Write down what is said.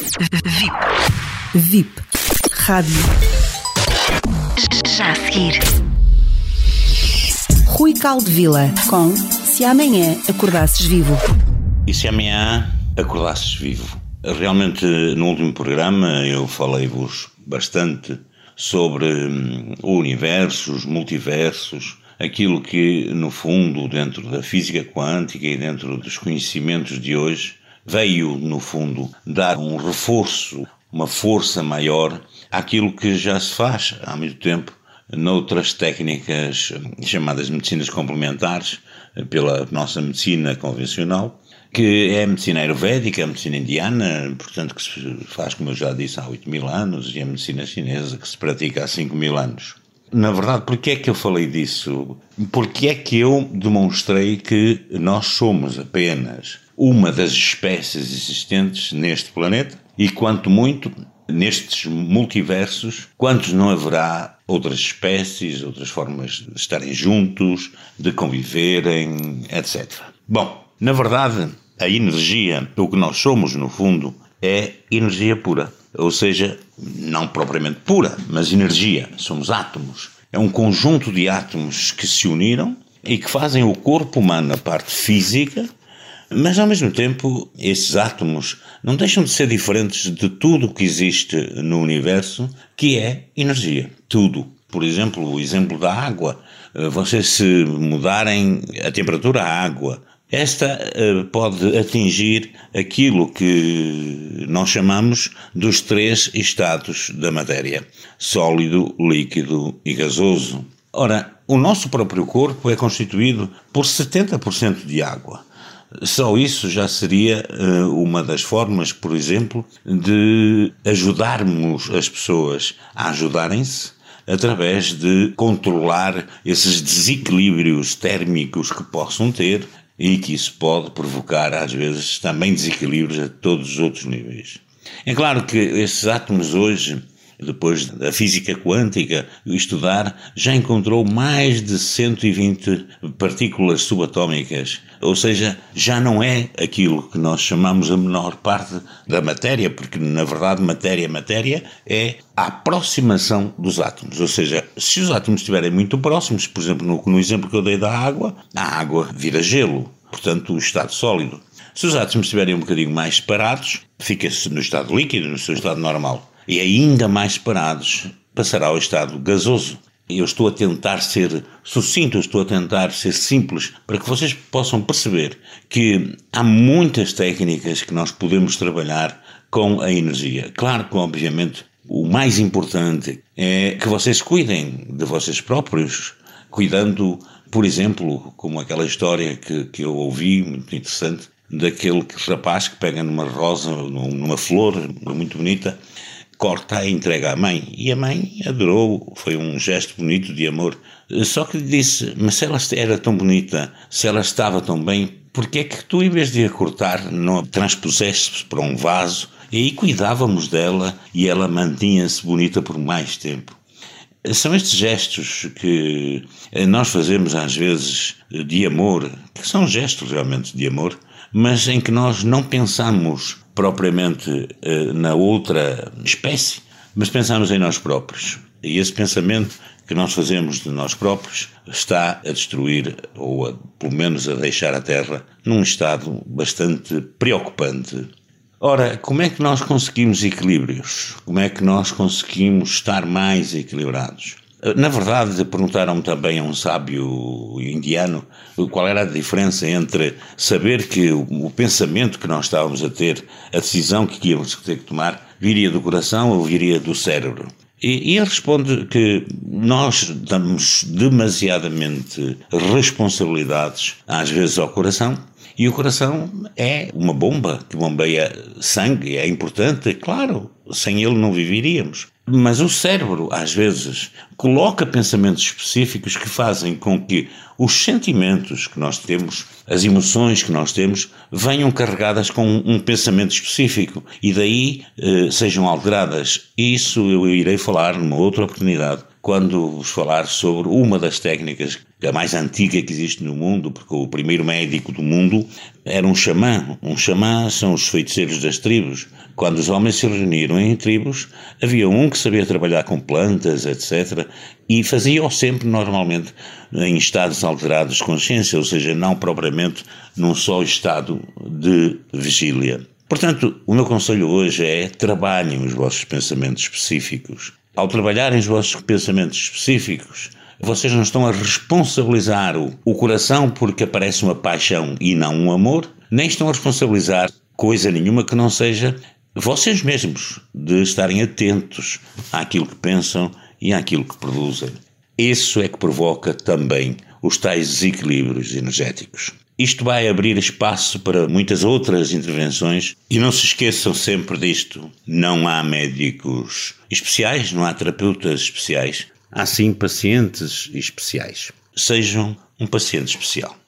VIP. VIP. Rádio. Já a seguir. Rui Caldevila com Se Amanhã Acordasses Vivo. E se amanhã acordasses vivo? Realmente, no último programa, eu falei-vos bastante sobre hum, o universo, os multiversos, aquilo que, no fundo, dentro da física quântica e dentro dos conhecimentos de hoje, veio, no fundo, dar um reforço, uma força maior àquilo que já se faz há muito tempo noutras técnicas chamadas medicinas complementares pela nossa medicina convencional, que é a medicina ayurvédica, a medicina indiana, portanto que se faz, como eu já disse, há 8 mil anos, e a medicina chinesa que se pratica há 5 mil anos. Na verdade, porquê é que eu falei disso? Porque é que eu demonstrei que nós somos apenas uma das espécies existentes neste planeta e quanto muito nestes multiversos, quantos não haverá outras espécies, outras formas de estarem juntos, de conviverem, etc. Bom, na verdade, a energia, o que nós somos no fundo, é energia pura. Ou seja, não propriamente pura, mas energia. Somos átomos. É um conjunto de átomos que se uniram e que fazem o corpo humano na parte física, mas ao mesmo tempo, esses átomos não deixam de ser diferentes de tudo o que existe no universo, que é energia. Tudo. Por exemplo, o exemplo da água. Eh, vocês se mudarem a temperatura da água, esta uh, pode atingir aquilo que nós chamamos dos três estados da matéria: sólido, líquido e gasoso. Ora, o nosso próprio corpo é constituído por 70% de água. Só isso já seria uh, uma das formas, por exemplo, de ajudarmos as pessoas a ajudarem-se através de controlar esses desequilíbrios térmicos que possam ter e que isso pode provocar, às vezes, também desequilíbrios a todos os outros níveis. É claro que esses átomos hoje, depois da física quântica, estudar, já encontrou mais de 120 partículas subatómicas, ou seja, já não é aquilo que nós chamamos a menor parte da matéria, porque na verdade matéria matéria é a aproximação dos átomos, ou seja, se os átomos estiverem muito próximos, por exemplo, no, no exemplo que eu dei da água, a água vira gelo, portanto, o estado sólido. Se os átomos estiverem um bocadinho mais separados, fica-se no estado líquido, no seu estado normal. E ainda mais separados, passará ao estado gasoso. Eu estou a tentar ser sucinto, estou a tentar ser simples, para que vocês possam perceber que há muitas técnicas que nós podemos trabalhar com a energia. Claro que, obviamente, o mais importante é que vocês cuidem de vocês próprios, cuidando, por exemplo, como aquela história que, que eu ouvi, muito interessante, daquele rapaz que pega numa rosa, numa flor muito bonita, corta e entrega à mãe. E a mãe adorou, foi um gesto bonito de amor. Só que disse: Mas se ela era tão bonita, se ela estava tão bem, por que é que tu, em vez de a cortar, não a transpuseste para um vaso e aí cuidávamos dela e ela mantinha-se bonita por mais tempo. São estes gestos que nós fazemos às vezes de amor, que são gestos realmente de amor, mas em que nós não pensamos propriamente eh, na outra espécie, mas pensamos em nós próprios. E esse pensamento que nós fazemos de nós próprios está a destruir, ou a, pelo menos a deixar a Terra num estado bastante preocupante Ora, como é que nós conseguimos equilíbrios? Como é que nós conseguimos estar mais equilibrados? Na verdade, perguntaram também a um sábio indiano qual era a diferença entre saber que o pensamento que nós estávamos a ter, a decisão que íamos ter que tomar, viria do coração ou viria do cérebro. E, e ele responde que nós damos demasiadamente responsabilidades, às vezes, ao coração e o coração é uma bomba que bombeia sangue, é importante, claro, sem ele não viveríamos. Mas o cérebro, às vezes, coloca pensamentos específicos que fazem com que os sentimentos que nós temos, as emoções que nós temos, venham carregadas com um pensamento específico e daí eh, sejam alteradas. Isso eu irei falar numa outra oportunidade, quando vos falar sobre uma das técnicas a mais antiga que existe no mundo, porque o primeiro médico do mundo era um xamã. Um xamã são os feiticeiros das tribos. Quando os homens se reuniram em tribos, havia um que sabia trabalhar com plantas, etc. E fazia-o sempre, normalmente, em estados alterados de consciência, ou seja, não propriamente num só estado de vigília. Portanto, o meu conselho hoje é trabalhem os vossos pensamentos específicos. Ao trabalharem os vossos pensamentos específicos, vocês não estão a responsabilizar o, o coração porque aparece uma paixão e não um amor, nem estão a responsabilizar coisa nenhuma que não seja vocês mesmos de estarem atentos àquilo que pensam e àquilo que produzem. Isso é que provoca também os tais desequilíbrios energéticos. Isto vai abrir espaço para muitas outras intervenções e não se esqueçam sempre disto: não há médicos especiais, não há terapeutas especiais, há sim pacientes especiais. Sejam um paciente especial.